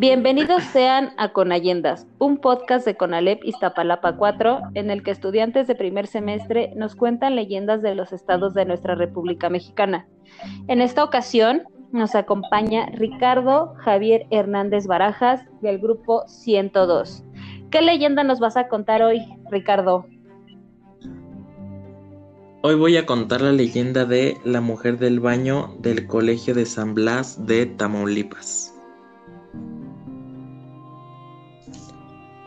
Bienvenidos sean a Conayendas, un podcast de Conalep Iztapalapa 4, en el que estudiantes de primer semestre nos cuentan leyendas de los estados de nuestra República Mexicana. En esta ocasión nos acompaña Ricardo Javier Hernández Barajas del grupo 102. ¿Qué leyenda nos vas a contar hoy, Ricardo? Hoy voy a contar la leyenda de la mujer del baño del Colegio de San Blas de Tamaulipas.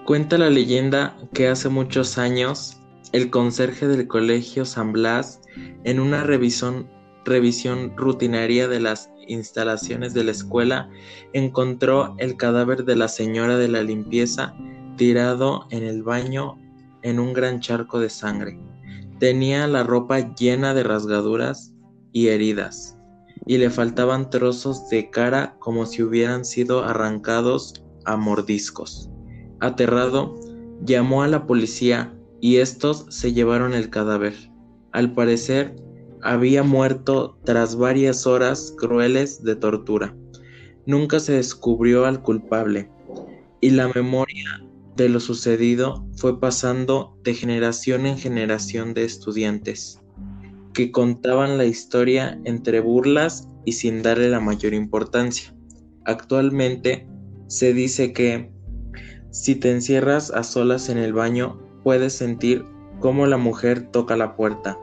Cuenta la leyenda que hace muchos años el conserje del Colegio San Blas, en una revisión, revisión rutinaria de las instalaciones de la escuela, encontró el cadáver de la señora de la limpieza tirado en el baño en un gran charco de sangre. Tenía la ropa llena de rasgaduras y heridas, y le faltaban trozos de cara como si hubieran sido arrancados a mordiscos. Aterrado, llamó a la policía y estos se llevaron el cadáver. Al parecer, había muerto tras varias horas crueles de tortura. Nunca se descubrió al culpable y la memoria de lo sucedido fue pasando de generación en generación de estudiantes que contaban la historia entre burlas y sin darle la mayor importancia. Actualmente se dice que si te encierras a solas en el baño, puedes sentir cómo la mujer toca la puerta.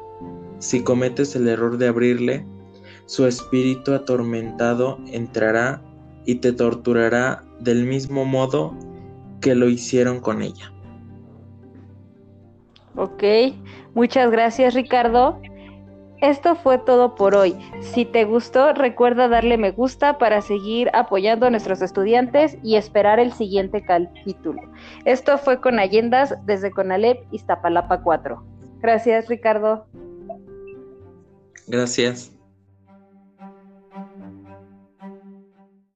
Si cometes el error de abrirle, su espíritu atormentado entrará y te torturará del mismo modo que lo hicieron con ella. Ok, muchas gracias Ricardo. Esto fue todo por hoy. Si te gustó, recuerda darle me gusta para seguir apoyando a nuestros estudiantes y esperar el siguiente capítulo. Esto fue con Allendas desde Conalep Iztapalapa 4. Gracias, Ricardo. Gracias.